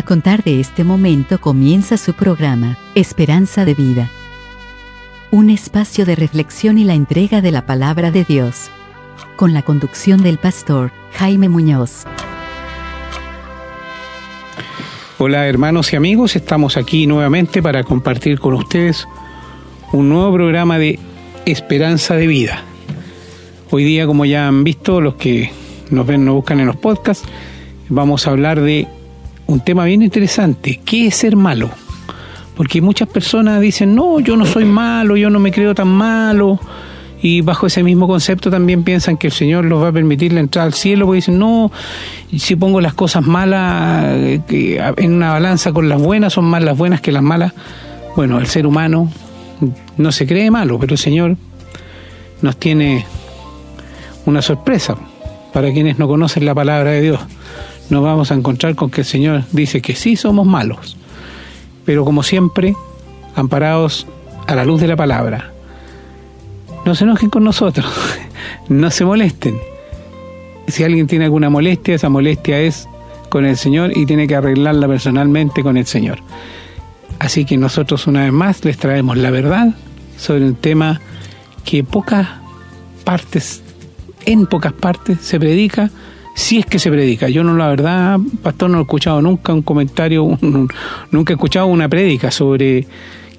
A contar de este momento comienza su programa, Esperanza de Vida. Un espacio de reflexión y la entrega de la palabra de Dios. Con la conducción del pastor Jaime Muñoz. Hola hermanos y amigos, estamos aquí nuevamente para compartir con ustedes un nuevo programa de Esperanza de Vida. Hoy día, como ya han visto los que nos ven, nos buscan en los podcasts, vamos a hablar de un tema bien interesante. ¿Qué es ser malo? Porque muchas personas dicen, no, yo no soy malo, yo no me creo tan malo. Y bajo ese mismo concepto también piensan que el Señor los va a permitir la entrada al cielo, porque dicen, no, si pongo las cosas malas eh, en una balanza con las buenas, son más las buenas que las malas. Bueno, el ser humano no se cree malo, pero el Señor nos tiene una sorpresa para quienes no conocen la palabra de Dios nos vamos a encontrar con que el Señor dice que sí somos malos, pero como siempre, amparados a la luz de la palabra. No se enojen con nosotros, no se molesten. Si alguien tiene alguna molestia, esa molestia es con el Señor y tiene que arreglarla personalmente con el Señor. Así que nosotros una vez más les traemos la verdad sobre un tema que pocas partes, en pocas partes se predica, si es que se predica. Yo no, la verdad, pastor, no he escuchado nunca un comentario, nunca he escuchado una prédica sobre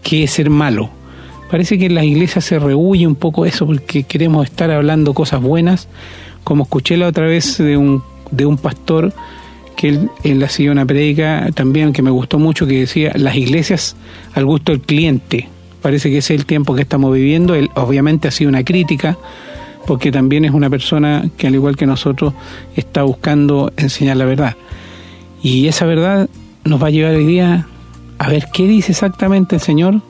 qué es ser malo. Parece que en las iglesias se rehuye un poco eso porque queremos estar hablando cosas buenas, como escuché la otra vez de un, de un pastor que él, él hacía una prédica también que me gustó mucho, que decía, las iglesias al gusto del cliente. Parece que ese es el tiempo que estamos viviendo. Él obviamente ha sido una crítica porque también es una persona que al igual que nosotros está buscando enseñar la verdad. Y esa verdad nos va a llevar hoy día a ver qué dice exactamente el Señor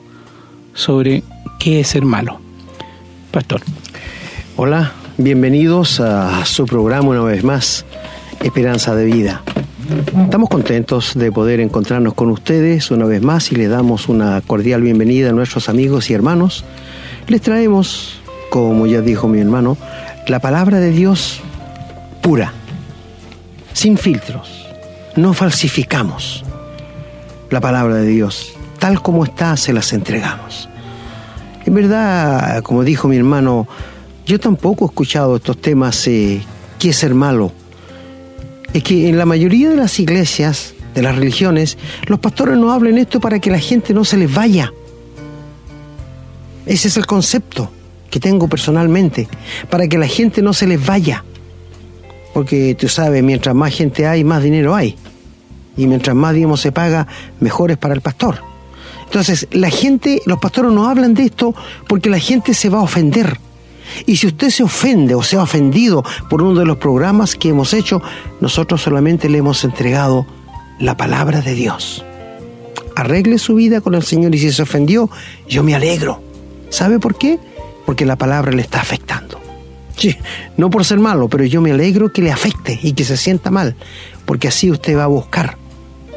sobre qué es ser malo. Pastor. Hola, bienvenidos a su programa una vez más, Esperanza de Vida. Estamos contentos de poder encontrarnos con ustedes una vez más y le damos una cordial bienvenida a nuestros amigos y hermanos. Les traemos como ya dijo mi hermano, la palabra de Dios pura, sin filtros. No falsificamos la palabra de Dios. Tal como está, se las entregamos. En verdad, como dijo mi hermano, yo tampoco he escuchado estos temas, eh, ¿qué es ser malo? Es que en la mayoría de las iglesias, de las religiones, los pastores no hablan esto para que la gente no se les vaya. Ese es el concepto que tengo personalmente, para que la gente no se les vaya. Porque tú sabes, mientras más gente hay, más dinero hay. Y mientras más digamos se paga, mejor es para el pastor. Entonces, la gente, los pastores no hablan de esto porque la gente se va a ofender. Y si usted se ofende o se ha ofendido por uno de los programas que hemos hecho, nosotros solamente le hemos entregado la palabra de Dios. Arregle su vida con el Señor y si se ofendió, yo me alegro. ¿Sabe por qué? Porque la palabra le está afectando. Sí, no por ser malo, pero yo me alegro que le afecte y que se sienta mal, porque así usted va a buscar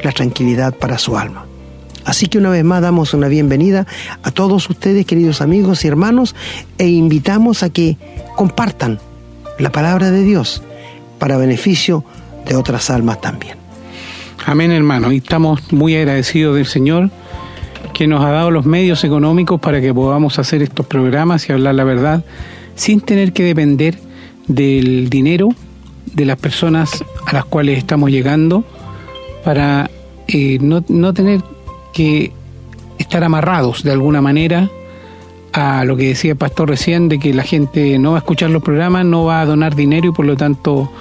la tranquilidad para su alma. Así que una vez más damos una bienvenida a todos ustedes, queridos amigos y hermanos, e invitamos a que compartan la palabra de Dios para beneficio de otras almas también. Amén, hermano. Y estamos muy agradecidos del Señor que nos ha dado los medios económicos para que podamos hacer estos programas y hablar la verdad sin tener que depender del dinero de las personas a las cuales estamos llegando para eh, no, no tener que estar amarrados de alguna manera a lo que decía el pastor recién, de que la gente no va a escuchar los programas, no va a donar dinero y por lo tanto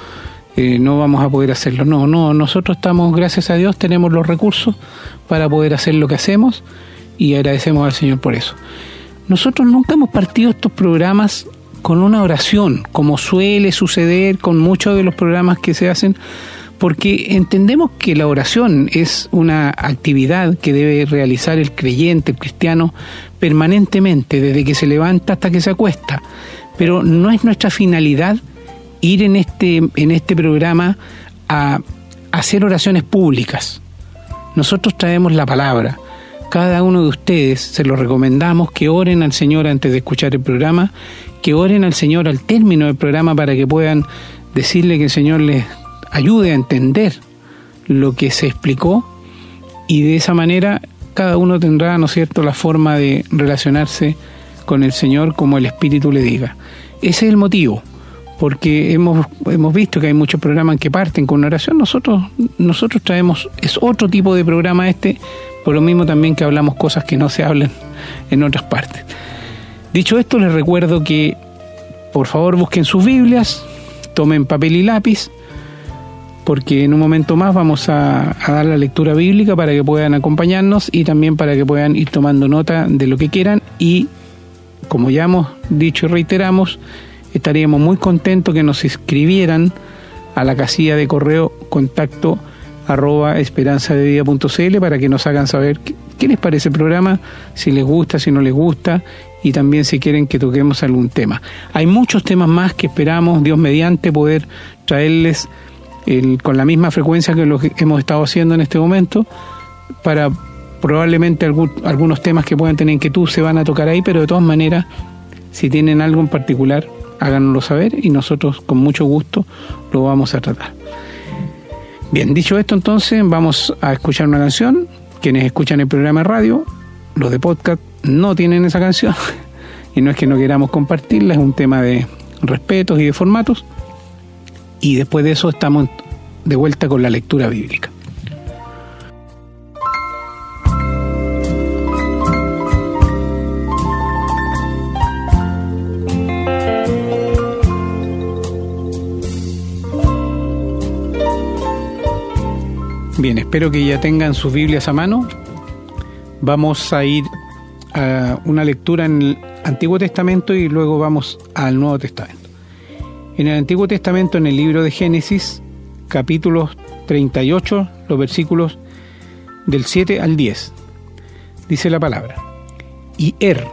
eh, no vamos a poder hacerlo. No, no, nosotros estamos, gracias a Dios, tenemos los recursos para poder hacer lo que hacemos y agradecemos al Señor por eso. Nosotros nunca hemos partido estos programas con una oración, como suele suceder con muchos de los programas que se hacen, porque entendemos que la oración es una actividad que debe realizar el creyente, el cristiano, permanentemente, desde que se levanta hasta que se acuesta. Pero no es nuestra finalidad ir en este, en este programa a hacer oraciones públicas. Nosotros traemos la palabra, cada uno de ustedes se lo recomendamos que oren al Señor antes de escuchar el programa, que oren al Señor al término del programa para que puedan decirle que el Señor les ayude a entender lo que se explicó y de esa manera cada uno tendrá, ¿no cierto?, la forma de relacionarse con el Señor como el Espíritu le diga. Ese es el motivo, porque hemos, hemos visto que hay muchos programas que parten con oración, nosotros, nosotros traemos, es otro tipo de programa este, por lo mismo también que hablamos cosas que no se hablan en otras partes. Dicho esto, les recuerdo que por favor busquen sus Biblias, tomen papel y lápiz, porque en un momento más vamos a, dar la lectura bíblica para que puedan acompañarnos y también para que puedan ir tomando nota de lo que quieran y como ya hemos dicho y reiteramos, estaríamos muy contentos que nos escribieran a la casilla de correo contacto arroba esperanzadevida.cl para que nos hagan saber qué, les parece el programa, si les gusta, si no les gusta y también si quieren que toquemos algún tema. Hay muchos temas más que esperamos, Dios mediante, poder traerles con la misma frecuencia que lo que hemos estado haciendo en este momento, para probablemente algunos temas que puedan tener inquietud se van a tocar ahí, pero de todas maneras, si tienen algo en particular, háganoslo saber y nosotros con mucho gusto lo vamos a tratar. Bien, dicho esto entonces, vamos a escuchar una canción. Quienes escuchan el programa de radio, los de podcast, no tienen esa canción. Y no es que no queramos compartirla, es un tema de respetos y de formatos y después de eso estamos de vuelta con la lectura bíblica. Bien, espero que ya tengan sus Biblias a mano. Vamos a ir a una lectura en el Antiguo Testamento y luego vamos al Nuevo Testamento. En el Antiguo Testamento, en el libro de Génesis, capítulos 38, los versículos del 7 al 10, dice la palabra. Y Er,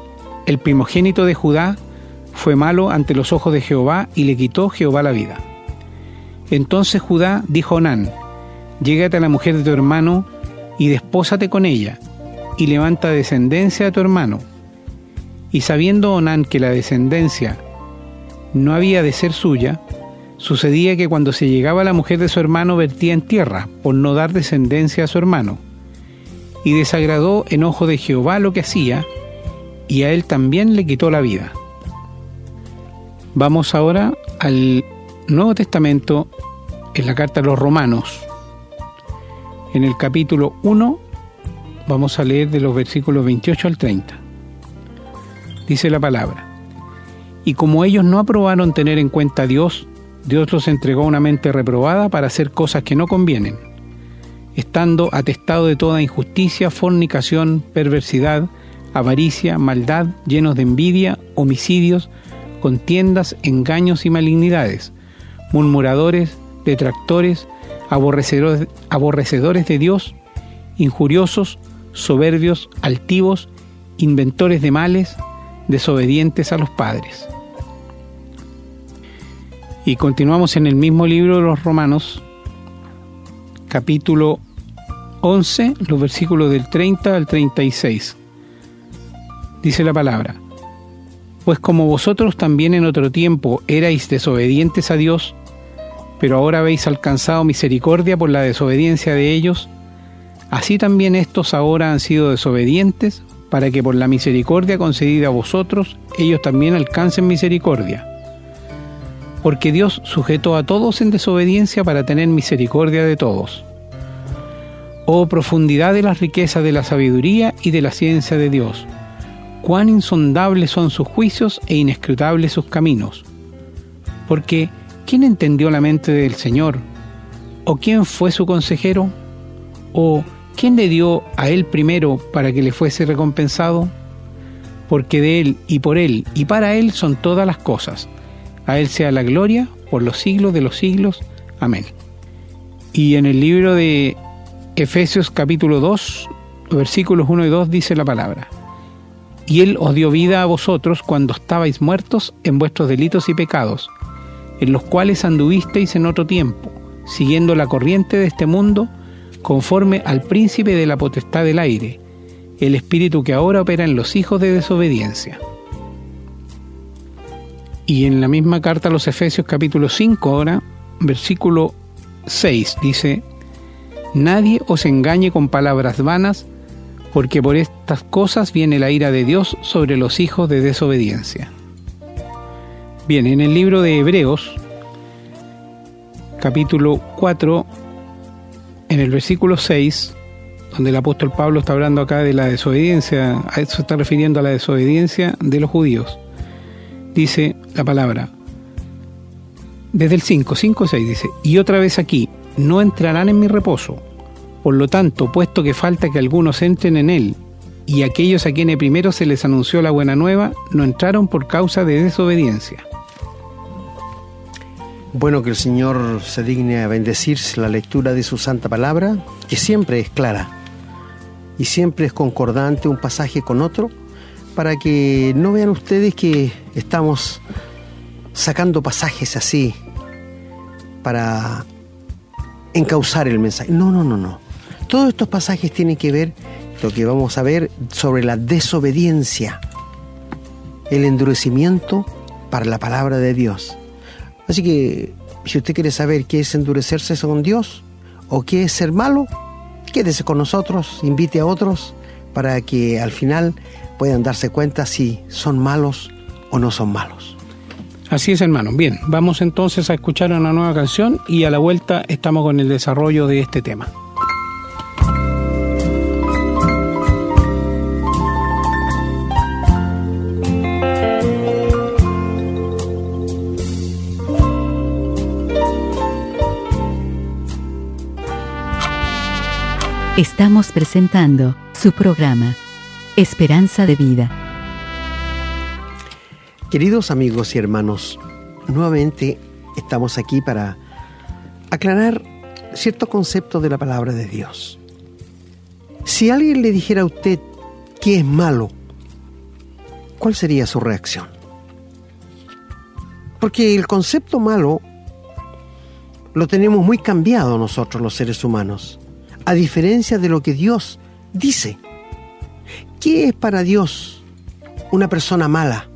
el primogénito de Judá, fue malo ante los ojos de Jehová y le quitó Jehová la vida. Entonces Judá dijo a Onán, llégate a la mujer de tu hermano y despósate con ella, y levanta descendencia a tu hermano. Y sabiendo Onán que la descendencia no había de ser suya, sucedía que cuando se llegaba la mujer de su hermano vertía en tierra, por no dar descendencia a su hermano. Y desagradó en ojo de Jehová lo que hacía, y a él también le quitó la vida. Vamos ahora al Nuevo Testamento, en la carta a los romanos. En el capítulo 1 vamos a leer de los versículos 28 al 30. Dice la palabra. Y como ellos no aprobaron tener en cuenta a Dios, Dios los entregó una mente reprobada para hacer cosas que no convienen, estando atestado de toda injusticia, fornicación, perversidad, avaricia, maldad, llenos de envidia, homicidios, contiendas, engaños y malignidades, murmuradores, detractores, aborrecedores, aborrecedores de Dios, injuriosos, soberbios, altivos, inventores de males, desobedientes a los padres. Y continuamos en el mismo libro de los Romanos, capítulo 11, los versículos del 30 al 36. Dice la palabra, pues como vosotros también en otro tiempo erais desobedientes a Dios, pero ahora habéis alcanzado misericordia por la desobediencia de ellos, así también estos ahora han sido desobedientes para que por la misericordia concedida a vosotros, ellos también alcancen misericordia. Porque Dios sujetó a todos en desobediencia para tener misericordia de todos. Oh profundidad de las riquezas de la sabiduría y de la ciencia de Dios, cuán insondables son sus juicios e inescrutables sus caminos. Porque, ¿quién entendió la mente del Señor? ¿O quién fue su consejero? ¿O ¿quién le dio a él primero para que le fuese recompensado? Porque de él y por él y para él son todas las cosas. A él sea la gloria por los siglos de los siglos. Amén. Y en el libro de Efesios capítulo 2, versículos 1 y 2 dice la palabra. Y él os dio vida a vosotros cuando estabais muertos en vuestros delitos y pecados, en los cuales anduvisteis en otro tiempo, siguiendo la corriente de este mundo, conforme al príncipe de la potestad del aire, el espíritu que ahora opera en los hijos de desobediencia. Y en la misma carta a los Efesios capítulo 5 ahora, versículo 6 dice, Nadie os engañe con palabras vanas, porque por estas cosas viene la ira de Dios sobre los hijos de desobediencia. Bien, en el libro de Hebreos, capítulo 4, en el versículo 6, donde el apóstol Pablo está hablando acá de la desobediencia, a eso está refiriendo a la desobediencia de los judíos. Dice la palabra, desde el 5, 5, 6 dice, y otra vez aquí, no entrarán en mi reposo. Por lo tanto, puesto que falta que algunos entren en él, y aquellos a quienes primero se les anunció la buena nueva, no entraron por causa de desobediencia. Bueno, que el Señor se digne a bendecir la lectura de su santa palabra, que siempre es clara y siempre es concordante un pasaje con otro, para que no vean ustedes que estamos sacando pasajes así para encauzar el mensaje. No, no, no, no. Todos estos pasajes tienen que ver lo que vamos a ver sobre la desobediencia, el endurecimiento para la palabra de Dios. Así que si usted quiere saber qué es endurecerse con Dios o qué es ser malo, quédese con nosotros, invite a otros para que al final puedan darse cuenta si son malos o no son malos. Así es, hermano. Bien, vamos entonces a escuchar una nueva canción y a la vuelta estamos con el desarrollo de este tema. Estamos presentando su programa, Esperanza de Vida. Queridos amigos y hermanos, nuevamente estamos aquí para aclarar cierto concepto de la palabra de Dios. Si alguien le dijera a usted que es malo, ¿cuál sería su reacción? Porque el concepto malo lo tenemos muy cambiado nosotros los seres humanos a diferencia de lo que Dios dice. ¿Qué es para Dios una persona mala?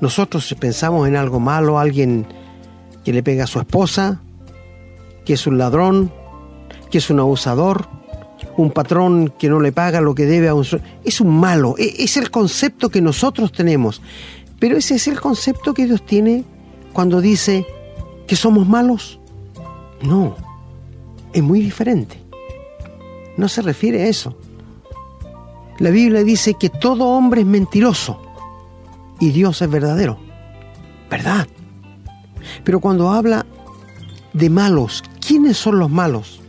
Nosotros pensamos en algo malo, alguien que le pega a su esposa, que es un ladrón, que es un abusador, un patrón que no le paga lo que debe a un... Es un malo, e-, es el concepto que nosotros tenemos. Pero ese es el concepto que Dios tiene cuando dice que somos malos. No, es muy diferente. No se refiere a eso. La Biblia dice que todo hombre es mentiroso y Dios es verdadero. ¿Verdad? Pero cuando habla de malos, ¿quiénes son los malos?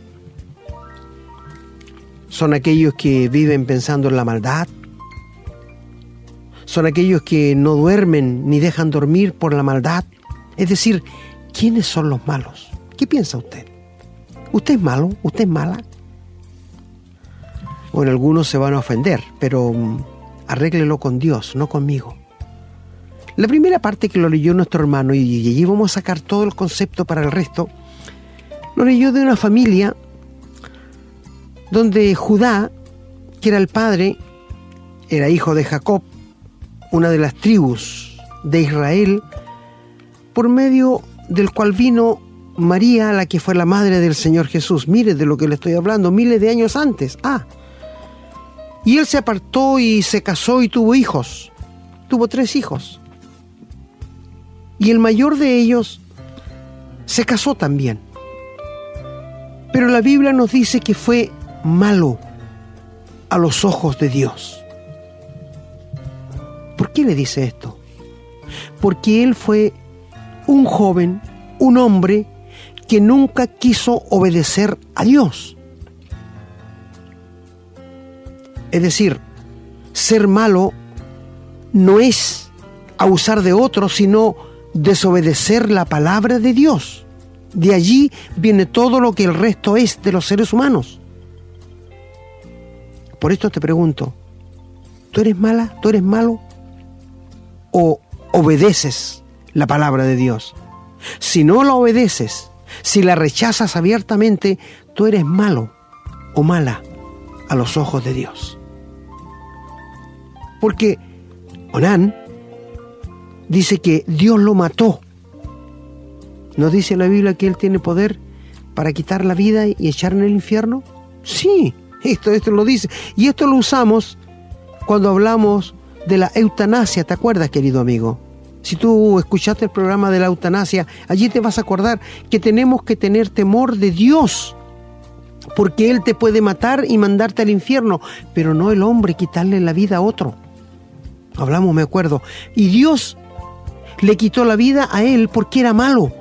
¿Son aquellos que viven pensando en la maldad? ¿Son aquellos que no duermen ni dejan dormir por la maldad? Es decir, ¿quiénes son los malos? ¿Qué piensa usted? ¿Usted es malo? ¿Usted es mala? Bueno, algunos se van a ofender, pero mm, arréglelo con Dios, no conmigo. La primera parte que lo leyó nuestro hermano, y allí vamos a sacar todo el concepto para el resto, lo leyó de una familia donde Judá, que era el padre, era hijo de Jacob, una de las tribus de Israel, por medio del cual vino María, la que fue la madre del Señor Jesús. Mire de lo que le estoy hablando, miles de años antes. Ah. Y él se apartó y se casó y tuvo hijos. Tuvo tres hijos. Y el mayor de ellos se casó también. Pero la Biblia nos dice que fue malo a los ojos de Dios. ¿Por qué le dice esto? Porque él fue un joven, un hombre que nunca quiso obedecer a Dios. Es decir, ser malo no es abusar de otro, sino desobedecer la palabra de Dios. De allí viene todo lo que el resto es de los seres humanos. Por esto te pregunto, ¿tú eres mala? ¿Tú eres malo? ¿O obedeces la palabra de Dios? Si no la obedeces, si la rechazas abiertamente, tú eres malo o mala a los ojos de Dios. Porque Onán dice que Dios lo mató. ¿No dice la Biblia que Él tiene poder para quitar la vida y echar en el infierno? Sí, esto, esto lo dice. Y esto lo usamos cuando hablamos de la eutanasia, ¿te acuerdas, querido amigo? Si tú escuchaste el programa de la eutanasia, allí te vas a acordar que tenemos que tener temor de Dios, porque Él te puede matar y mandarte al infierno, pero no el hombre quitarle la vida a otro. Hablamos, me acuerdo. Y Dios le quitó la vida a Él porque era malo,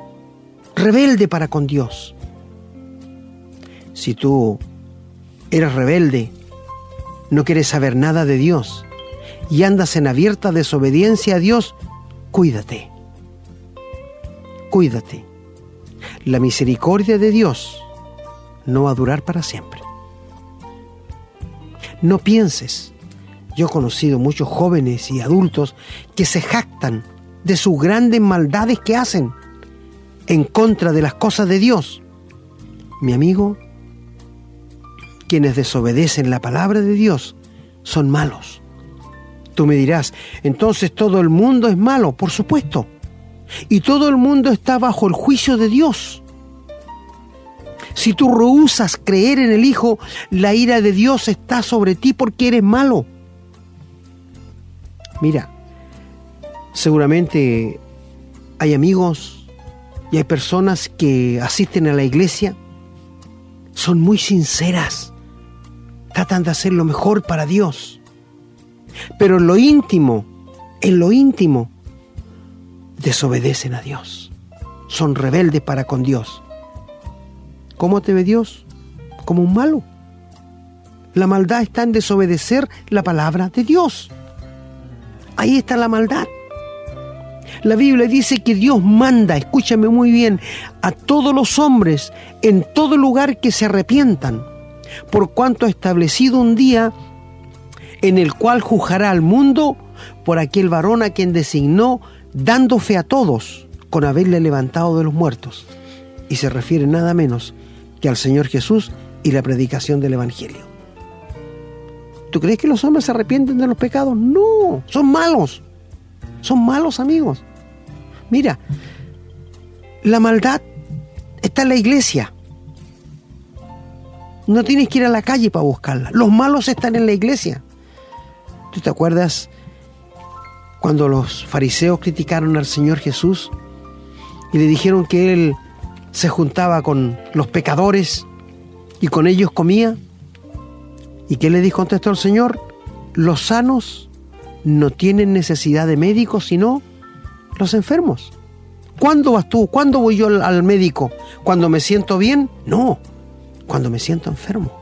rebelde para con Dios. Si tú eres rebelde, no quieres saber nada de Dios y andas en abierta desobediencia a Dios, cuídate. Cuídate. La misericordia de Dios no va a durar para siempre. No pienses. Yo he conocido muchos jóvenes y adultos que se jactan de sus grandes maldades que hacen en contra de las cosas de Dios. Mi amigo, quienes desobedecen la palabra de Dios son malos. Tú me dirás, entonces todo el mundo es malo, por supuesto. Y todo el mundo está bajo el juicio de Dios. Si tú rehusas creer en el Hijo, la ira de Dios está sobre ti porque eres malo. Mira, seguramente hay amigos y hay personas que asisten a la iglesia, son muy sinceras tratan de hacer lo mejor para Dios. Pero en lo íntimo, en lo íntimo, desobedecen a Dios. Son rebeldes para con Dios. ¿Cómo te ve Dios? Como un malo. La maldad está en desobedecer la palabra de Dios. Ahí está la maldad. La Biblia dice que Dios manda, escúchame muy bien, a todos los hombres en todo lugar que se arrepientan por cuanto ha establecido un día en el cual juzgará al mundo por aquel varón a quien designó, dando fe a todos con haberle levantado de los muertos. Y se refiere nada menos que al Señor Jesús y la predicación del Evangelio. ¿Tú crees que los hombres se arrepienten de los pecados? No, son malos. Son malos amigos. Mira, la maldad está en la iglesia. No tienes que ir a la calle para buscarla. Los malos están en la iglesia. ¿Tú te acuerdas cuando los fariseos criticaron al Señor Jesús y le dijeron que Él se juntaba con los pecadores y con ellos comía? ¿Y qué le dijo contestó el Señor? Los sanos no tienen necesidad de médicos, sino los enfermos. ¿Cuándo vas tú? ¿Cuándo voy yo al, médico? ¿Cuando me siento bien? No, cuando me siento enfermo.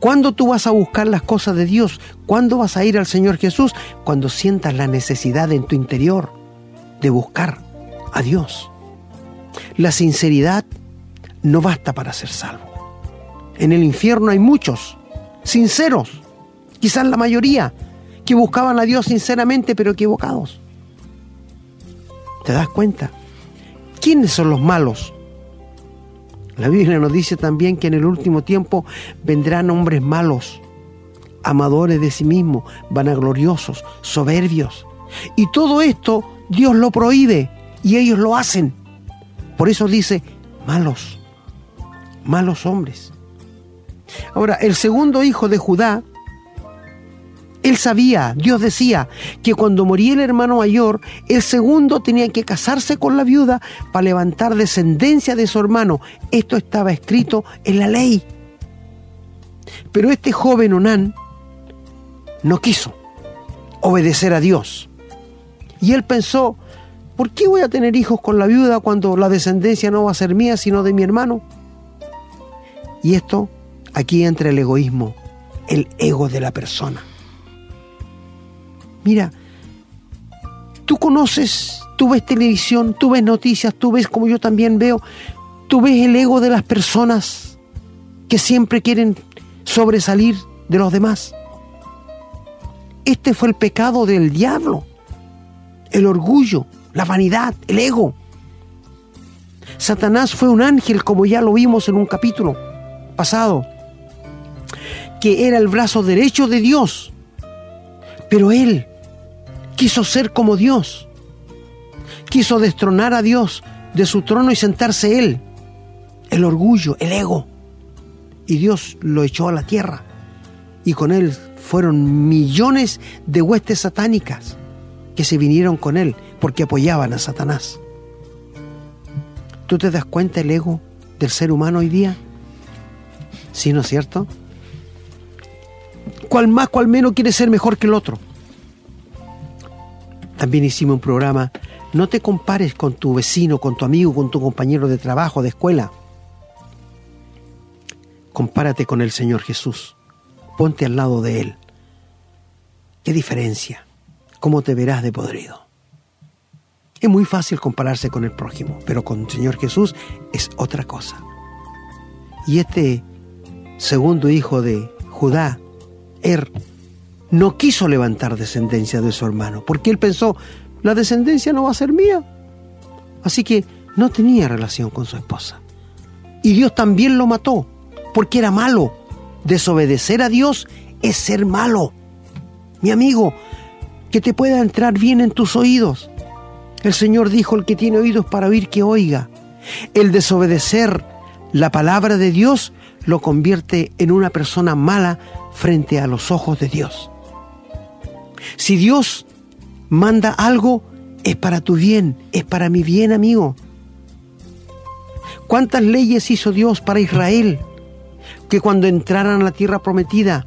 ¿Cuándo tú vas a buscar las cosas de Dios? ¿Cuándo vas a ir al Señor Jesús? Cuando sientas la necesidad en tu interior de buscar a Dios. La sinceridad no basta para ser salvo. En el infierno hay muchos, sinceros, quizás la mayoría, que buscaban a Dios sinceramente pero equivocados. ¿Te das cuenta? ¿Quiénes son los malos? La Biblia nos dice también que en el último tiempo vendrán hombres malos, amadores de sí mismos, vanagloriosos, soberbios. Y todo esto Dios lo prohíbe y ellos lo hacen. Por eso dice, malos, malos hombres. Ahora, el segundo hijo de Judá él sabía, Dios decía, que cuando moría el hermano mayor, el segundo tenía que casarse con la viuda para levantar descendencia de su hermano. Esto estaba escrito en la ley. Pero este joven Onán no quiso obedecer a Dios. Y él pensó, ¿por qué voy a tener hijos con la viuda cuando la descendencia no va a ser mía, sino de mi hermano? Y esto, aquí entra el egoísmo, el ego de la persona. Mira, tú conoces, tú ves televisión, tú ves noticias, tú ves como yo también veo, tú ves el ego de las personas que siempre quieren sobresalir de los demás. Este fue el pecado del diablo, el orgullo, la vanidad, el ego. Satanás fue un ángel, como ya lo vimos en un capítulo pasado, que era el brazo derecho de Dios, pero él quiso ser como Dios. Quiso destronar a Dios de su trono y sentarse él. el orgullo, el ego. Y Dios lo echó a la tierra. Y con él fueron millones de huestes satánicas que se vinieron con él porque apoyaban a Satanás. ¿Tú te das cuenta el ego del ser humano hoy día? ¿Sí, no es cierto? ¿Cuál más, cuál menos quiere ser mejor que el otro? También hicimos un programa, no te compares con tu vecino, con tu amigo, con tu compañero de trabajo, de escuela. Compárate con el Señor Jesús. Ponte al lado de Él. ¿Qué diferencia? ¿Cómo te verás de podrido? Es muy fácil compararse con el prójimo, pero con el Señor Jesús es otra cosa. Y este segundo hijo de Judá, Er, no quiso levantar descendencia de su hermano, porque él pensó, la descendencia no va a ser mía. Así que no tenía relación con su esposa. Y Dios también lo mató, porque era malo. Desobedecer a Dios es ser malo. Mi amigo, que te pueda entrar bien en tus oídos. El Señor dijo, el que tiene oídos para oír, que oiga. El desobedecer la palabra de Dios lo convierte en una persona mala frente a los ojos de Dios. Si Dios manda algo, es para tu bien, es para mi bien, amigo. ¿Cuántas leyes hizo Dios para Israel? Que cuando entraran a la tierra prometida,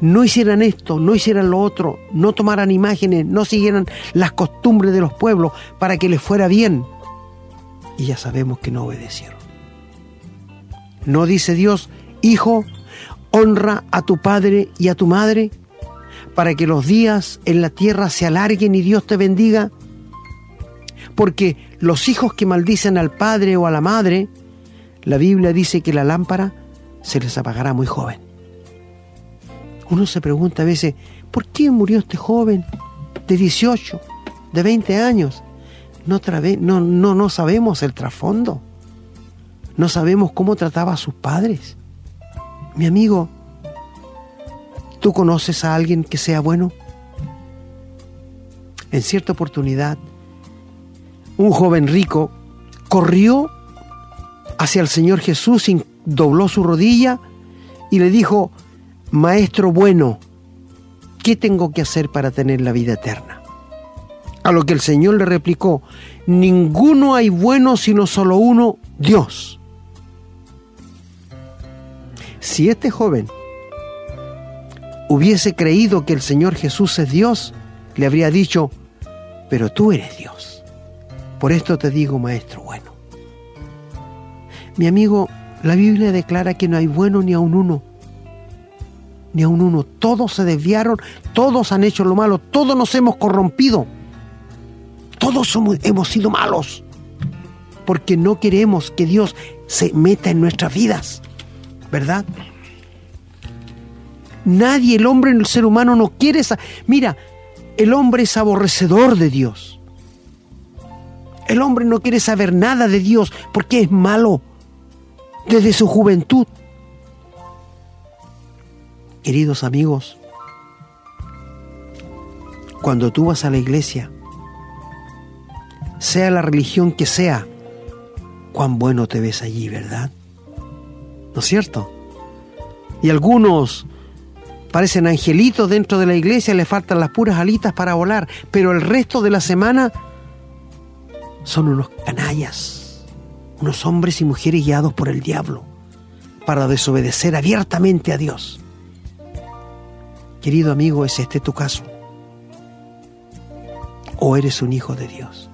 no hicieran esto, no hicieran lo otro, no tomaran imágenes, no siguieran las costumbres de los pueblos para que les fuera bien. Y ya sabemos que no obedecieron. No dice Dios, hijo, honra a tu padre y a tu madre para que los días en la tierra se alarguen y Dios te bendiga. Porque los hijos que maldicen al padre o a la madre, la Biblia dice que la lámpara se les apagará muy joven. Uno se pregunta a veces, ¿por qué murió este joven de 18, de 20 años? No, no, no, no sabemos el trasfondo. No sabemos cómo trataba a sus padres. Mi amigo, ¿tú conoces a alguien que sea bueno? En cierta oportunidad, un joven rico corrió hacia el Señor Jesús, dobló su rodilla y le dijo, Maestro bueno, ¿qué tengo que hacer para tener la vida eterna? A lo que el Señor le replicó, ninguno hay bueno sino solo uno, Dios. Si este joven hubiese creído que el Señor Jesús es Dios, le habría dicho, pero tú eres Dios. Por esto te digo, maestro bueno. Mi amigo, la Biblia declara que no hay bueno ni a un uno, ni a un uno. Todos se desviaron, todos han hecho lo malo, todos nos hemos corrompido. Todos somos, hemos sido malos. Porque no queremos que Dios se meta en nuestras vidas. ¿Verdad? Nadie, el hombre, el ser humano no quiere esa. Mira, el hombre es aborrecedor de Dios. El hombre no quiere saber nada de Dios porque es malo desde su juventud. Queridos amigos, cuando tú vas a la iglesia, sea la religión que sea, cuán bueno te ves allí, ¿verdad? ¿No es cierto? Y algunos parecen angelitos dentro de la iglesia, le faltan las puras alitas para volar, pero el resto de la semana son unos canallas, unos hombres y mujeres guiados por el diablo para desobedecer abiertamente a Dios. Querido amigo, ¿es este tu caso? ¿O eres un hijo de Dios?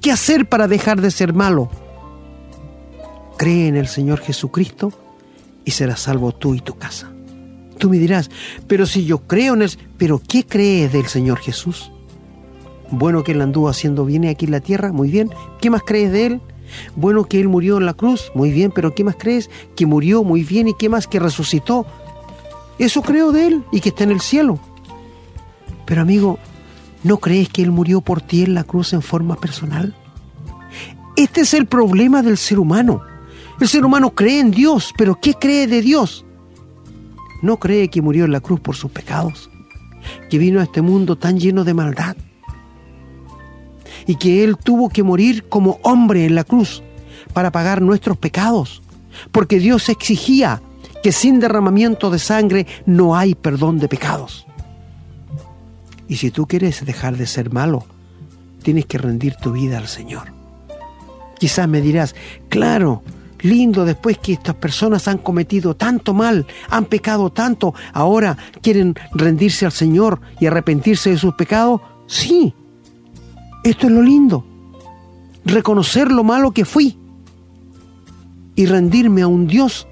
¿Qué hacer para dejar de ser malo? Cree en el Señor Jesucristo y serás salvo tú y tu casa. Tú me dirás, pero si yo creo en él, pero ¿qué crees del Señor Jesús? Bueno que Él anduvo haciendo bien aquí en la tierra, muy bien. ¿Qué más crees de Él? Bueno que Él murió en la cruz, muy bien, pero ¿qué más crees? Que murió muy bien y qué más que resucitó, eso creo de Él y que está en el cielo. Pero amigo, ¿no crees que Él murió por ti en la cruz en forma personal? Este es el problema del ser humano. El ser humano cree en Dios, pero ¿qué cree de Dios? No cree que murió en la cruz por sus pecados, que vino a este mundo tan lleno de maldad y que Él tuvo que morir como hombre en la cruz para pagar nuestros pecados, porque Dios exigía que sin derramamiento de sangre no hay perdón de pecados. Y si tú quieres dejar de ser malo, tienes que rendir tu vida al Señor. Quizás me dirás, claro, lindo después que estas personas han cometido tanto mal, han pecado tanto, ahora quieren rendirse al Señor y arrepentirse de sus pecados. Sí, esto es lo lindo. Reconocer lo malo que fui y rendirme a un Dios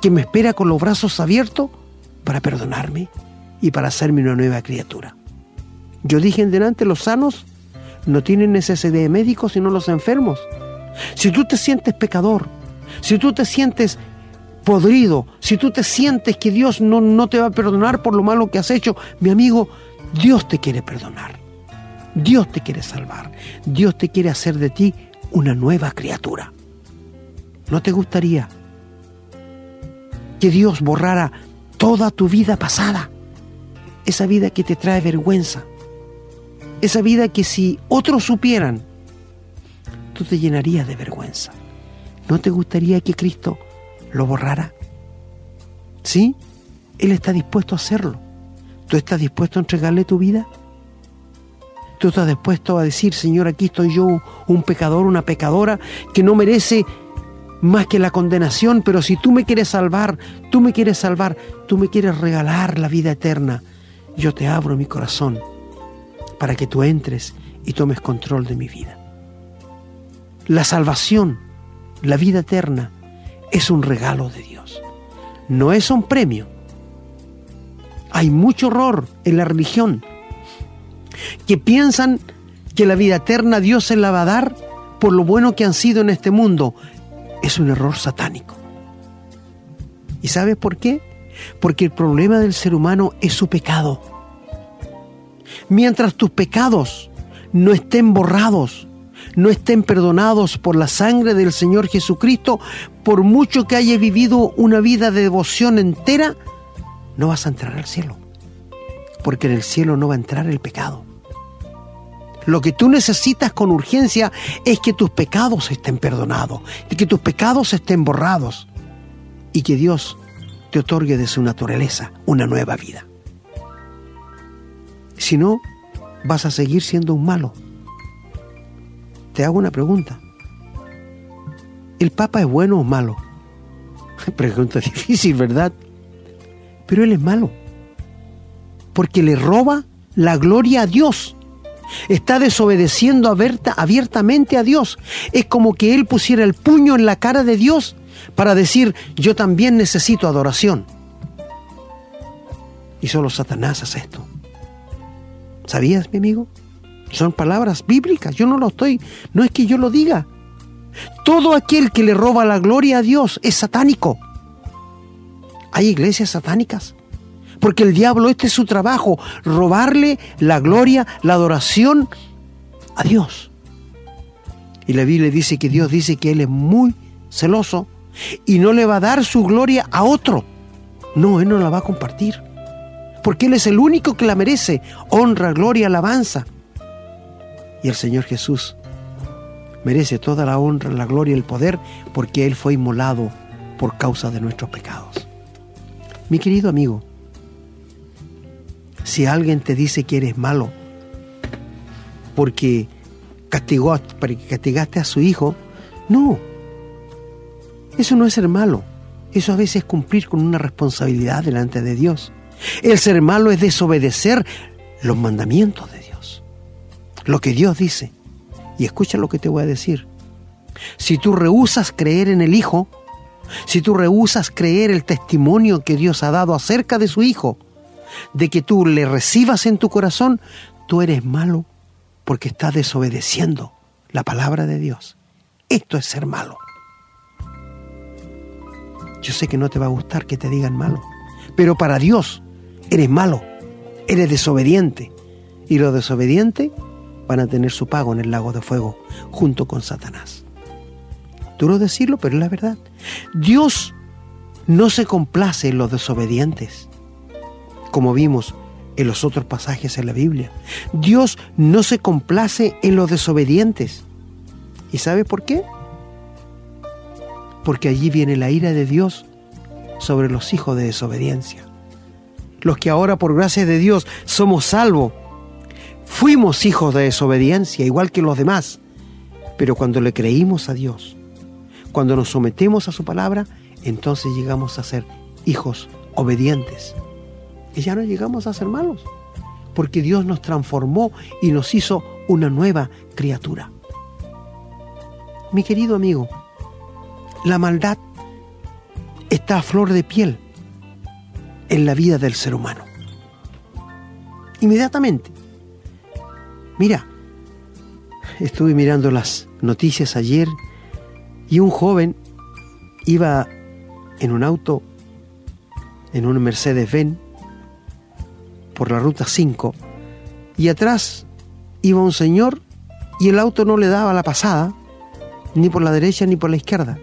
que me espera con los brazos abiertos para perdonarme y para hacerme una nueva criatura. Yo dije en delante, los sanos no tienen necesidad de médicos sino los enfermos. Si tú te sientes pecador, si tú te sientes podrido, si tú te sientes que Dios no, no te va a perdonar por lo malo que has hecho, mi amigo, Dios te quiere perdonar. Dios te quiere salvar. Dios te quiere hacer de ti una nueva criatura. ¿No te gustaría que Dios borrara toda tu vida pasada? Esa vida que te trae vergüenza. Esa vida que si otros supieran, tú te llenarías de vergüenza. ¿No te gustaría que Cristo lo borrara? ¿Sí? Él está dispuesto a hacerlo. ¿Tú estás dispuesto a entregarle tu vida? ¿Tú estás dispuesto a decir, Señor, aquí estoy yo, un pecador, una pecadora, que no merece más que la condenación, pero si tú me quieres salvar, tú me quieres salvar, tú me quieres regalar la vida eterna, yo te abro mi corazón para que tú entres y tomes control de mi vida. La salvación, la vida eterna, es un regalo de Dios. No es un premio. Hay mucho horror en la religión que piensan que la vida eterna Dios se la va a dar por lo bueno que han sido en este mundo. Es un error satánico. ¿Y sabes por qué? Porque el problema del ser humano es su pecado. Mientras tus pecados no estén borrados, no estén perdonados por la sangre del Señor Jesucristo, por mucho que hayas vivido una vida de devoción entera, no vas a entrar al cielo. Porque en el cielo no va a entrar el pecado. Lo que tú necesitas con urgencia es que tus pecados estén perdonados, que tus pecados estén borrados y que Dios te otorgue de su naturaleza una nueva vida. Si no, vas a seguir siendo un malo. Te hago una pregunta. ¿El Papa es bueno o malo? Pregunta difícil, ¿verdad? Pero él es malo. Porque le roba la gloria a Dios. Está desobedeciendo abiertamente a Dios. Es como que él pusiera el puño en la cara de Dios para decir, yo también necesito adoración. Y solo Satanás hace esto. ¿Sabías, mi amigo? Son palabras bíblicas, yo no lo estoy, no es que yo lo diga. Todo aquel que le roba la gloria a Dios es satánico. Hay iglesias satánicas. Porque el diablo, este es su trabajo, robarle la gloria, la adoración a Dios. Y la Biblia dice que Dios dice que Él es muy celoso y no le va a dar su gloria a otro. No, Él no la va a compartir porque Él es el único que la merece, honra, gloria, alabanza. Y el Señor Jesús merece toda la honra, la gloria y el poder, porque Él fue inmolado por causa de nuestros pecados. Mi querido amigo, si alguien te dice que eres malo, porque castigó, castigaste a su hijo, no, eso no es ser malo, eso a veces es cumplir con una responsabilidad delante de Dios. El ser malo es desobedecer los mandamientos de. Lo que Dios dice. Y escucha lo que te voy a decir. Si tú rehusas creer en el Hijo, si tú rehusas creer el testimonio que Dios ha dado acerca de su Hijo, de que tú le recibas en tu corazón, tú eres malo porque estás desobedeciendo la palabra de Dios. Esto es ser malo. Yo sé que no te va a gustar que te digan malo, pero para Dios eres malo, eres desobediente. Y los desobedientes van a tener su pago en el lago de fuego junto con Satanás. Duro decirlo, pero es la verdad. Dios no se complace en los desobedientes, como vimos en los otros pasajes en la Biblia. Dios no se complace en los desobedientes. ¿Y sabe por qué? porque allí viene la ira de Dios sobre los hijos de desobediencia. Los que ahora por gracia de Dios somos salvos, fuimos hijos de desobediencia, igual que los demás, pero cuando le creímos a Dios, cuando nos sometemos a su palabra, entonces llegamos a ser hijos obedientes. Y ya no llegamos a ser malos, porque Dios nos transformó y nos hizo una nueva criatura. Mi querido amigo, la maldad está a flor de piel en la vida del ser humano. Inmediatamente. Mira, estuve mirando las noticias ayer y un joven iba en un auto, en un Mercedes-Benz, por la ruta 5, y atrás iba un señor y el auto no le daba la pasada, ni por la derecha ni por la izquierda.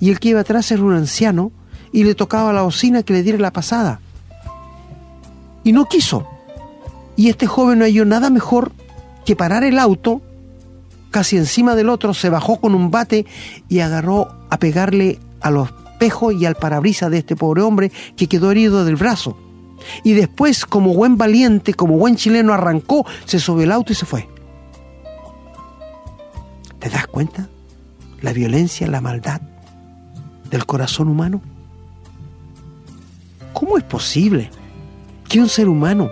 Y el que iba atrás era un anciano y le tocaba la bocina que le diera la pasada. Y no quiso. Y este joven no halló nada mejor que parar el auto casi encima del otro, se bajó con un bate y agarró a pegarle a los espejos y al parabrisas de este pobre hombre que quedó herido del brazo. Y después, como buen valiente, como buen chileno, arrancó, se subió el auto y se fue. ¿Te das cuenta? La violencia, la maldad del corazón humano. ¿Cómo es posible que un ser humano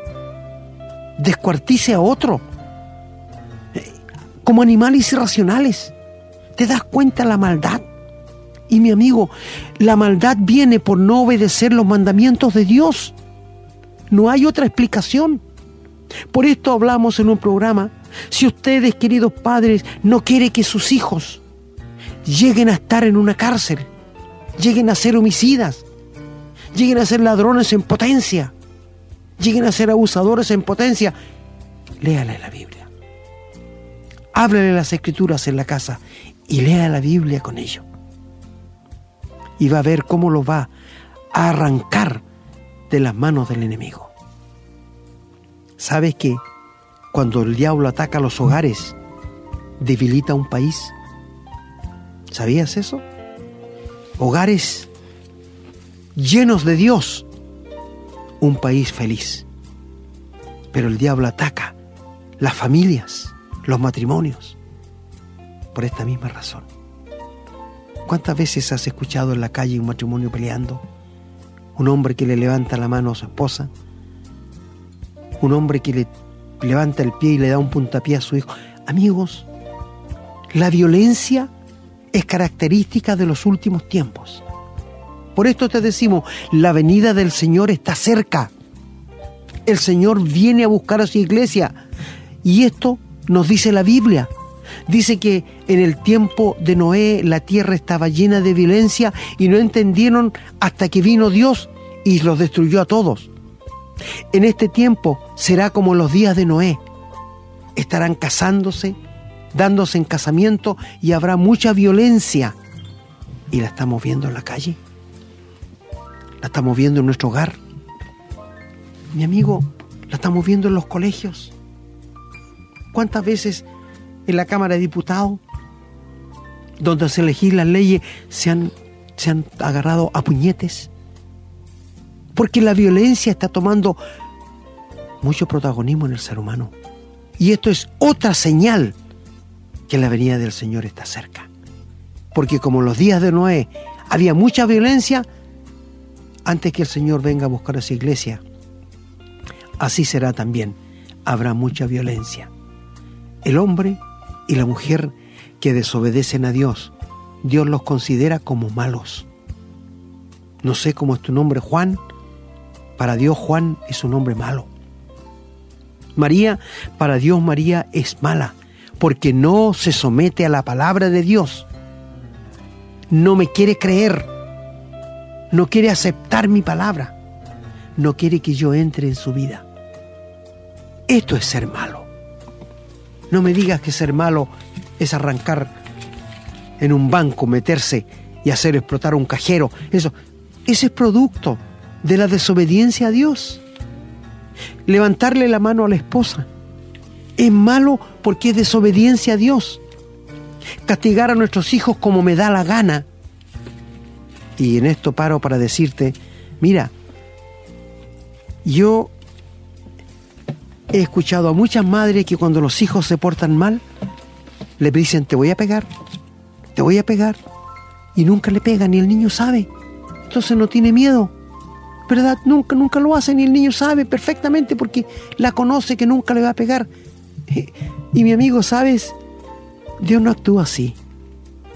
descuartice a otro como animales irracionales? ¿Te das cuenta la maldad? Y mi amigo, la maldad viene por no obedecer los mandamientos de Dios. No hay otra explicación. Por esto hablamos en un programa. Si ustedes, queridos padres, no quieren que sus hijos lleguen a estar en una cárcel, lleguen a ser homicidas, lleguen a ser ladrones en potencia, lleguen a ser abusadores en potencia, léale la Biblia. Háblale las escrituras en la casa y lea la Biblia con ellos. Y va a ver cómo lo va a arrancar de las manos del enemigo. ¿Sabes que cuando el diablo ataca los hogares, debilita un país? ¿Sabías eso? Hogares llenos de Dios, un país feliz. Pero el diablo ataca las familias, los matrimonios, por esta misma razón. ¿Cuántas veces has escuchado en la calle un matrimonio peleando? un hombre que le levanta la mano a su esposa, un hombre que le levanta el pie y le da un puntapié a su hijo. Amigos, la violencia es característica de los últimos tiempos. Por esto te decimos, la venida del Señor está cerca. El Señor viene a buscar a su iglesia. Y esto nos dice la Biblia. Dice que en el tiempo de Noé la tierra estaba llena de violencia y no entendieron hasta que vino Dios y los destruyó a todos. En este tiempo será como los días de Noé. Estarán casándose, dándose en casamiento y habrá mucha violencia. Y la estamos viendo en la calle. La estamos viendo en nuestro hogar. Mi amigo, la estamos viendo en los colegios. ¿Cuántas veces en la Cámara de Diputados, donde se legislan leyes, se han, se han agarrado a puñetes. Porque la violencia está tomando mucho protagonismo en el ser humano. Y esto es otra señal que la venida del Señor está cerca. Porque como en los días de Noé había mucha violencia, antes que el Señor venga a buscar a su iglesia, así será también. Habrá mucha violencia. El hombre y la mujer que desobedecen a Dios, Dios los considera como malos. No sé cómo es tu nombre, Juan. Para Dios Juan es un hombre malo. María, para Dios María es mala, porque no se somete a la palabra de Dios. No me quiere creer. No quiere aceptar mi palabra. No quiere que yo entre en su vida. Esto es ser malo. No me digas que ser malo es arrancar en un banco, meterse y hacer explotar un cajero. Eso, ese es producto de la desobediencia a Dios. Levantarle la mano a la esposa es malo porque es desobediencia a Dios. Castigar a nuestros hijos como me da la gana Y en esto paro para decirte, mira, yo he escuchado a muchas madres que cuando los hijos se portan mal, le dicen, te voy a pegar, te voy a pegar. Y nunca le pegan y el niño sabe. Entonces no tiene miedo. ¿Verdad? Nunca, nunca lo hacen y el niño sabe perfectamente porque la conoce que nunca le va a pegar. Y mi amigo, ¿sabes? Dios no actúa así.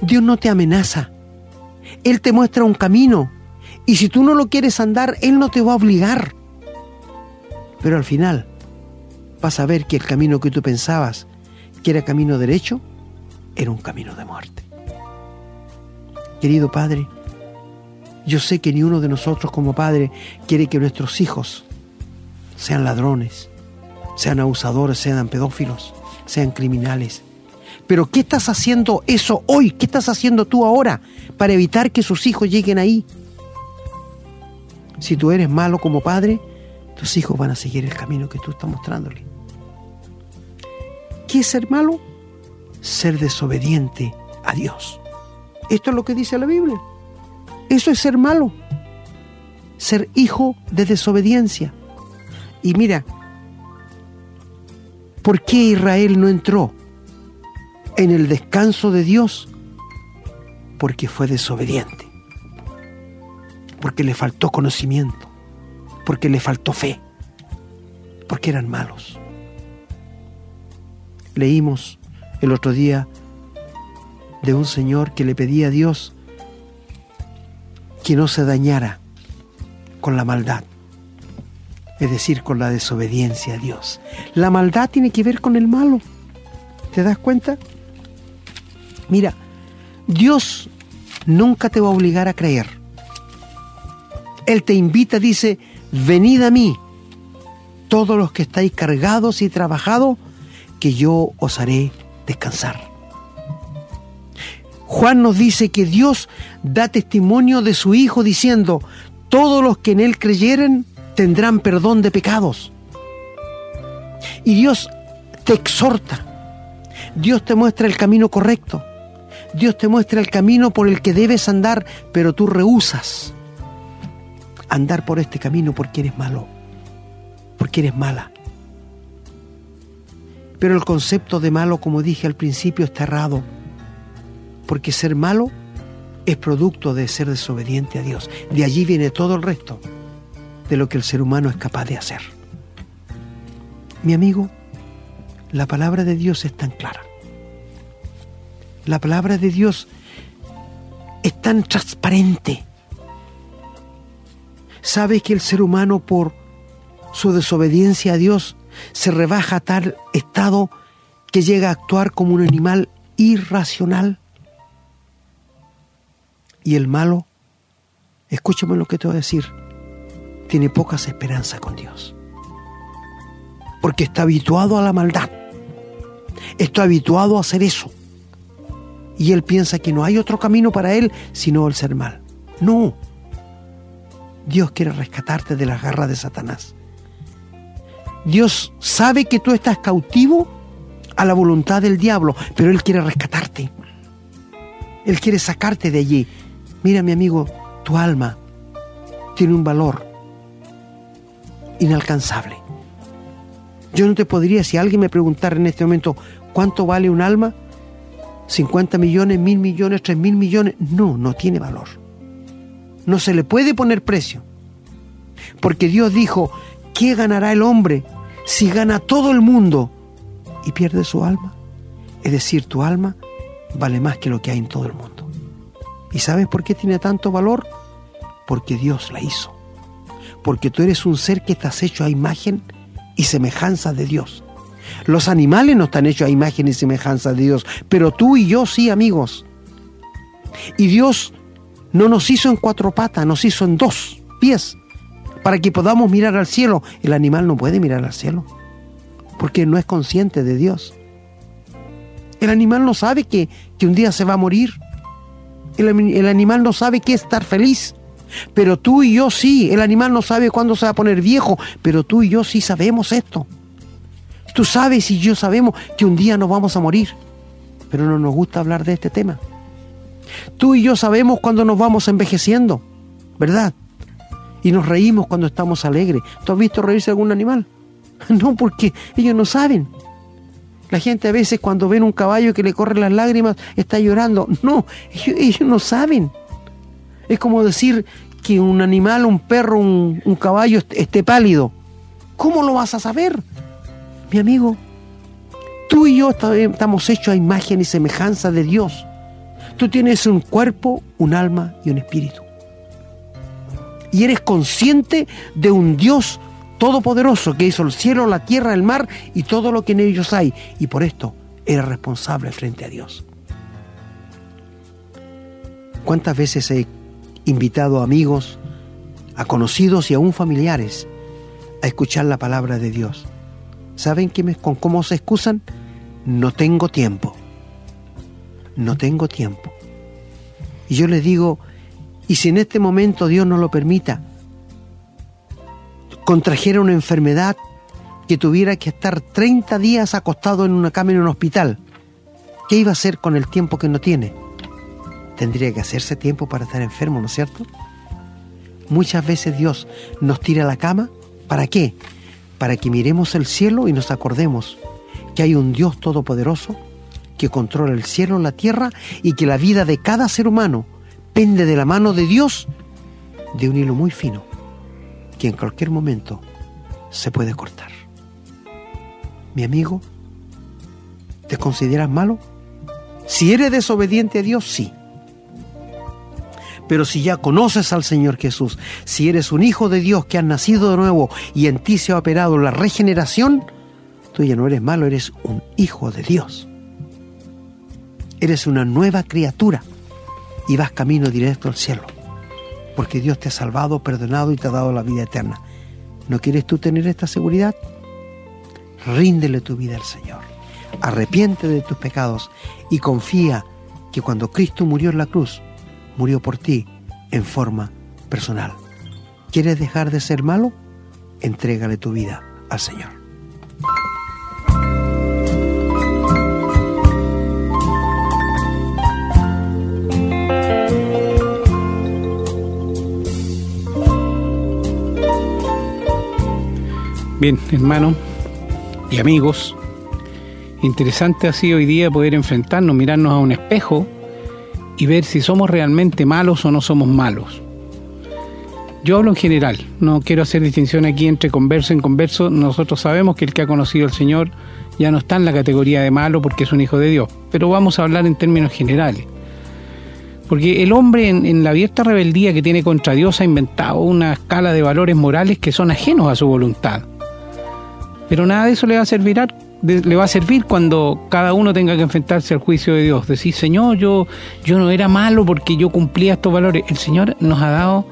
Dios no te amenaza. Él te muestra un camino. Y si tú no lo quieres andar, Él no te va a obligar. Pero al final vas a ver que el camino que tú pensabas que era camino derecho, era un camino de muerte. Querido Padre, yo sé que ni uno de nosotros como Padre quiere que nuestros hijos sean ladrones, sean abusadores, sean pedófilos, sean criminales. Pero ¿qué estás haciendo eso hoy? ¿Qué estás haciendo tú ahora para evitar que sus hijos lleguen ahí? Si tú eres malo como padre, tus hijos van a seguir el camino que tú estás mostrándole. ¿Qué es ser malo? Ser desobediente a Dios. Esto es lo que dice la Biblia. Eso es ser malo. Ser hijo de desobediencia. Y mira, ¿por qué Israel no entró en el descanso de Dios? Porque fue desobediente. Porque le faltó conocimiento porque le faltó fe, porque eran malos. Leímos el otro día de un señor que le pedía a Dios que no se dañara con la maldad, es decir, con la desobediencia a Dios. La maldad tiene que ver con el malo. ¿Te das cuenta? Mira, Dios nunca te va a obligar a creer. Él te invita, dice, venid a mí, todos los que estáis cargados y trabajados, que yo os haré descansar. Juan nos dice que Dios da testimonio de su Hijo diciendo, todos los que en Él creyeren tendrán perdón de pecados. Y Dios te exhorta, Dios te muestra el camino correcto, Dios te muestra el camino por el que debes andar, pero tú rehusas andar por este camino porque eres malo, porque eres mala. Pero el concepto de malo, como dije al principio, está errado, porque ser malo es producto de ser desobediente a Dios. De allí viene todo el resto de lo que el ser humano es capaz de hacer. Mi amigo, la palabra de Dios es tan clara. La palabra de Dios es tan transparente ¿Sabes que el ser humano por su desobediencia a Dios se rebaja a tal estado que llega a actuar como un animal irracional? Y el malo, escúchame lo que te voy a decir, tiene pocas esperanzas con Dios. Porque está habituado a la maldad. Está habituado a hacer eso. Y él piensa que no hay otro camino para él sino el ser mal. No, Dios quiere rescatarte de las garras de Satanás. Dios sabe que tú estás cautivo a la voluntad del diablo, pero Él quiere rescatarte. Él quiere sacarte de allí. Mira, mi amigo, tu alma tiene un valor inalcanzable. Yo no te podría, si alguien me preguntara en este momento, ¿cuánto vale un alma? ¿50 millones, mil millones, tres mil millones? No, no tiene valor. No se le puede poner precio. Porque Dios dijo, ¿qué ganará el hombre si gana todo el mundo y pierde su alma? Es decir, tu alma vale más que lo que hay en todo el mundo. ¿Y sabes por qué tiene tanto valor? Porque Dios la hizo. Porque tú eres un ser que estás hecho a imagen y semejanza de Dios. Los animales no están hechos a imagen y semejanza de Dios, pero tú y yo sí, amigos. Y Dios no nos hizo en cuatro patas, nos hizo en dos pies, para que podamos mirar al cielo. El animal no puede mirar al cielo, porque no es consciente de Dios. El animal no sabe que, un día se va a morir. El, el animal no sabe qué es estar feliz. Pero tú y yo sí. El animal no sabe cuándo se va a poner viejo, pero tú y yo sí sabemos esto. Tú sabes y yo sabemos que un día nos vamos a morir, pero no nos gusta hablar de este tema. Tú y yo sabemos cuando nos vamos envejeciendo, ¿verdad? Y nos reímos cuando estamos alegres. ¿Tú has visto reírse algún animal? No, porque ellos no saben. La gente a veces cuando ven un caballo que le corren las lágrimas está llorando. No, ellos, no saben. Es como decir que un animal, un perro, un, un caballo esté pálido. ¿Cómo lo vas a saber? Mi amigo, tú y yo estamos hechos a imagen y semejanza de Dios. Tú tienes un cuerpo, un alma y un espíritu. Y eres consciente de un Dios todopoderoso que hizo el cielo, la tierra, el mar y todo lo que en ellos hay. Y por esto eres responsable frente a Dios. ¿Cuántas veces he invitado a amigos, a conocidos y aún familiares a escuchar la palabra de Dios? ¿Saben que con cómo se excusan? No tengo tiempo. No tengo tiempo. Y yo les digo, ¿y si en este momento Dios no lo permita? contrajera una enfermedad que tuviera que estar 30 días acostado en una cama en un hospital, ¿qué iba a hacer con el tiempo que no tiene? Tendría que hacerse tiempo para estar enfermo, ¿no es cierto? Muchas veces Dios nos tira a la cama, ¿para qué? Para que miremos el cielo y nos acordemos que hay un Dios todopoderoso que controla el cielo, la tierra y que la vida de cada ser humano pende de la mano de Dios de un hilo muy fino que en cualquier momento se puede cortar. Mi amigo, ¿te consideras malo? Si eres desobediente a Dios, sí. Pero si ya conoces al Señor Jesús, si eres un hijo de Dios que has nacido de nuevo y en ti se ha operado la regeneración, tú ya no eres malo, eres un hijo de Dios. Eres una nueva criatura y vas camino directo al cielo porque Dios te ha salvado, perdonado y te ha dado la vida eterna. ¿No quieres tú tener esta seguridad? Ríndele tu vida al Señor. Arrepiente de tus pecados y confía que cuando Cristo murió en la cruz, murió por ti en forma personal. ¿Quieres dejar de ser malo? Entrégale tu vida al Señor. Bien, hermanos y amigos, interesante así hoy día poder enfrentarnos, mirarnos a un espejo y ver si somos realmente malos o no somos malos. Yo hablo en general, no quiero hacer distinción aquí entre converso en converso. Nosotros sabemos que el que ha conocido al Señor ya no está en la categoría de malo porque es un hijo de Dios, pero vamos a hablar en términos generales. Porque el hombre en, la abierta rebeldía que tiene contra Dios ha inventado una escala de valores morales que son ajenos a su voluntad. Pero nada de eso le va a servir le va a servir cuando cada uno tenga que enfrentarse al juicio de Dios. Decir, Señor, yo, yo no era malo porque yo cumplía estos valores. El Señor nos ha dado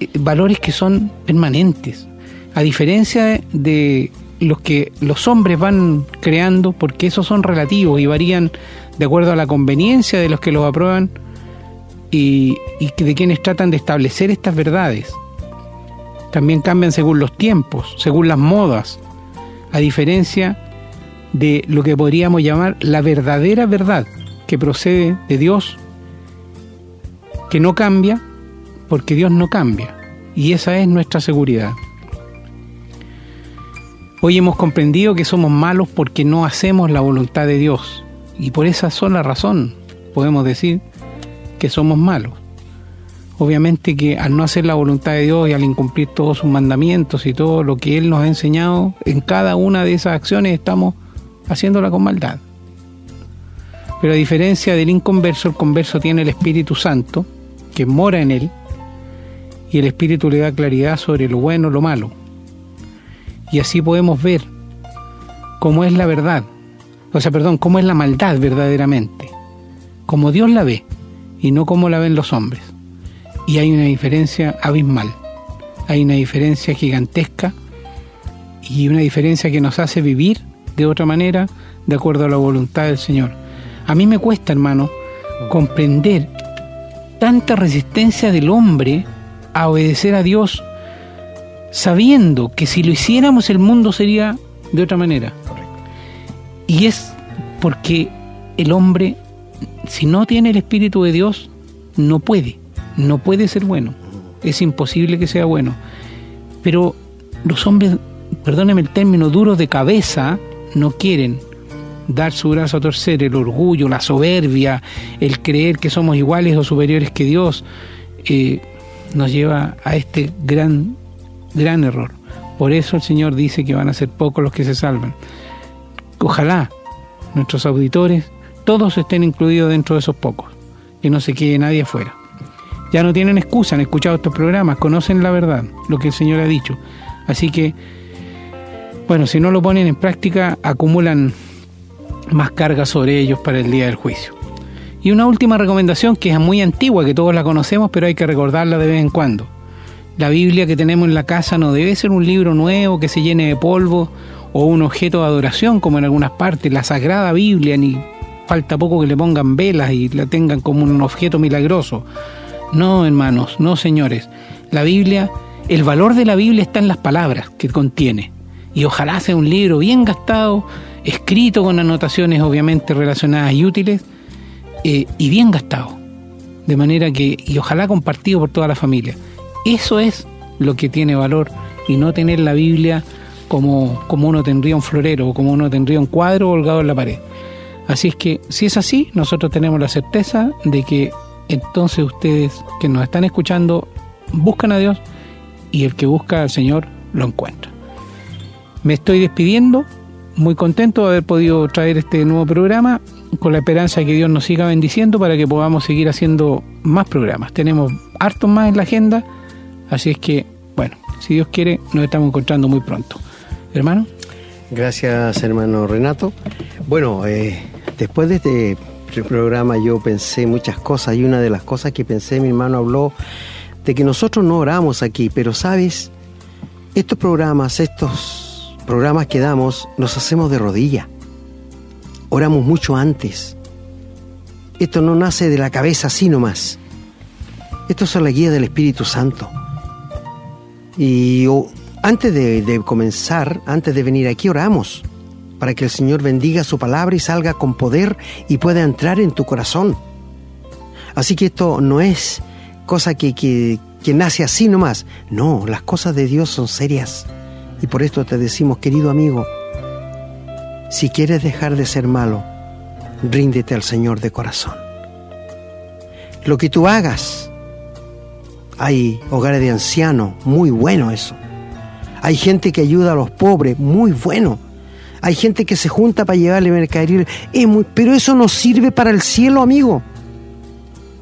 eh, valores que son permanentes. A diferencia de los que los hombres van creando, porque esos son relativos y varían de acuerdo a la conveniencia de los que los aprueban y, y de quienes tratan de establecer estas verdades. También cambian según los tiempos, según las modas, a diferencia de lo que podríamos llamar la verdadera verdad que procede de Dios, que no cambia porque Dios no cambia. Y esa es nuestra seguridad. Hoy hemos comprendido que somos malos porque no hacemos la voluntad de Dios. Y por esa sola razón podemos decir que somos malos. Obviamente que al no hacer la voluntad de Dios y al incumplir todos sus mandamientos y todo lo que Él nos ha enseñado, en cada una de esas acciones estamos haciéndola con maldad. Pero a diferencia del inconverso, el converso tiene el Espíritu Santo, que mora en él, y el Espíritu le da claridad sobre lo bueno, lo malo. Y así podemos ver cómo es la verdad, o sea, perdón, cómo es la maldad verdaderamente, como Dios la ve y no como la ven los hombres y hay una diferencia abismal, hay una diferencia gigantesca y una diferencia que nos hace vivir de otra manera de acuerdo a la voluntad del Señor. A mí me cuesta, hermano, comprender tanta resistencia del hombre a obedecer a Dios sabiendo que si lo hiciéramos el mundo sería de otra manera. Y es porque el hombre si no tiene el Espíritu de Dios, no puede, no puede ser bueno. Es imposible que sea bueno. Pero los hombres, perdónenme el término, duros de cabeza, no quieren dar su brazo a torcer, el orgullo, la soberbia, el creer que somos iguales o superiores que Dios, eh, nos lleva a este gran, gran error. Por eso el Señor dice que van a ser pocos los que se salvan. Ojalá nuestros auditores, todos estén incluidos dentro de esos pocos, que no se quede nadie afuera. Ya no tienen excusa, han escuchado estos programas, conocen la verdad, lo que el Señor ha dicho. Así que, bueno, si no lo ponen en práctica, acumulan más carga sobre ellos para el día del juicio. Y una última recomendación que es muy antigua, que todos la conocemos, pero hay que recordarla de vez en cuando. La Biblia que tenemos en la casa no debe ser un libro nuevo que se llene de polvo o un objeto de adoración como en algunas partes. La Sagrada Biblia, ni falta poco que le pongan velas y la tengan como un objeto milagroso. No, hermanos, no, señores. La Biblia, el valor de la Biblia está en las palabras que contiene. Y ojalá sea un libro bien gastado, escrito con anotaciones obviamente relacionadas y útiles, eh, y bien gastado. De manera que, y ojalá compartido por toda la familia. Eso es lo que tiene valor y no tener la Biblia como, como uno tendría un florero o como uno tendría un cuadro colgado en la pared. Así es que si es así, nosotros tenemos la certeza de que entonces ustedes que nos están escuchando buscan a Dios y el que busca al Señor lo encuentra. Me estoy despidiendo, muy contento de haber podido traer este nuevo programa con la esperanza de que Dios nos siga bendiciendo para que podamos seguir haciendo más programas. Tenemos hartos más en la agenda, así es que, bueno, si Dios quiere, nos estamos encontrando muy pronto. Hermano. Gracias, hermano Renato. Bueno, eh, después de este programa yo pensé muchas cosas y una de las cosas que pensé, mi hermano habló de que nosotros no oramos aquí, pero sabes, estos programas, estos programas que damos, nos hacemos de rodilla oramos mucho antes. Esto no nace de la cabeza así nomás. Esto es la guía del Espíritu Santo. Y antes de, de comenzar, antes de venir aquí, oramos para que el Señor bendiga su palabra y salga con poder y pueda entrar en tu corazón. Así que esto no es cosa que, que, nace así nomás. No, las cosas de Dios son serias. Y por esto te decimos, querido amigo, si quieres dejar de ser malo, ríndete al Señor de corazón. Lo que tú hagas, hay hogares de ancianos, muy bueno eso. Hay gente que ayuda a los pobres, muy bueno. Hay gente que se junta para llevarle mercadería, pero eso no sirve para el cielo, amigo.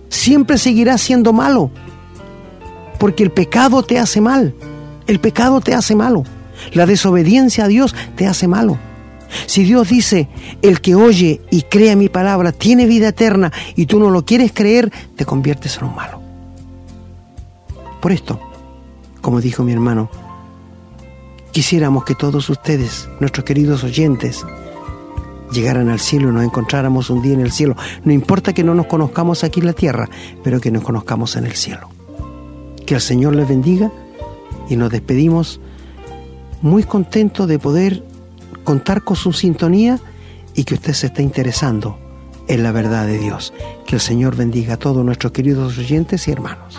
Siempre seguirá siendo malo, porque el pecado te hace mal. El pecado te hace malo. La desobediencia a Dios te hace malo. Si Dios dice, el que oye y cree mi palabra tiene vida eterna y tú no lo quieres creer, te conviertes en un malo. Por esto, como dijo mi hermano, quisiéramos que todos ustedes, nuestros queridos oyentes, llegaran al cielo y nos encontráramos un día en el cielo. No importa que no nos conozcamos aquí en la tierra, pero que nos conozcamos en el cielo. Que el Señor les bendiga y nos despedimos muy contentos de poder contar con su sintonía y que usted se esté interesando en la verdad de Dios. Que el Señor bendiga a todos nuestros queridos oyentes y hermanos.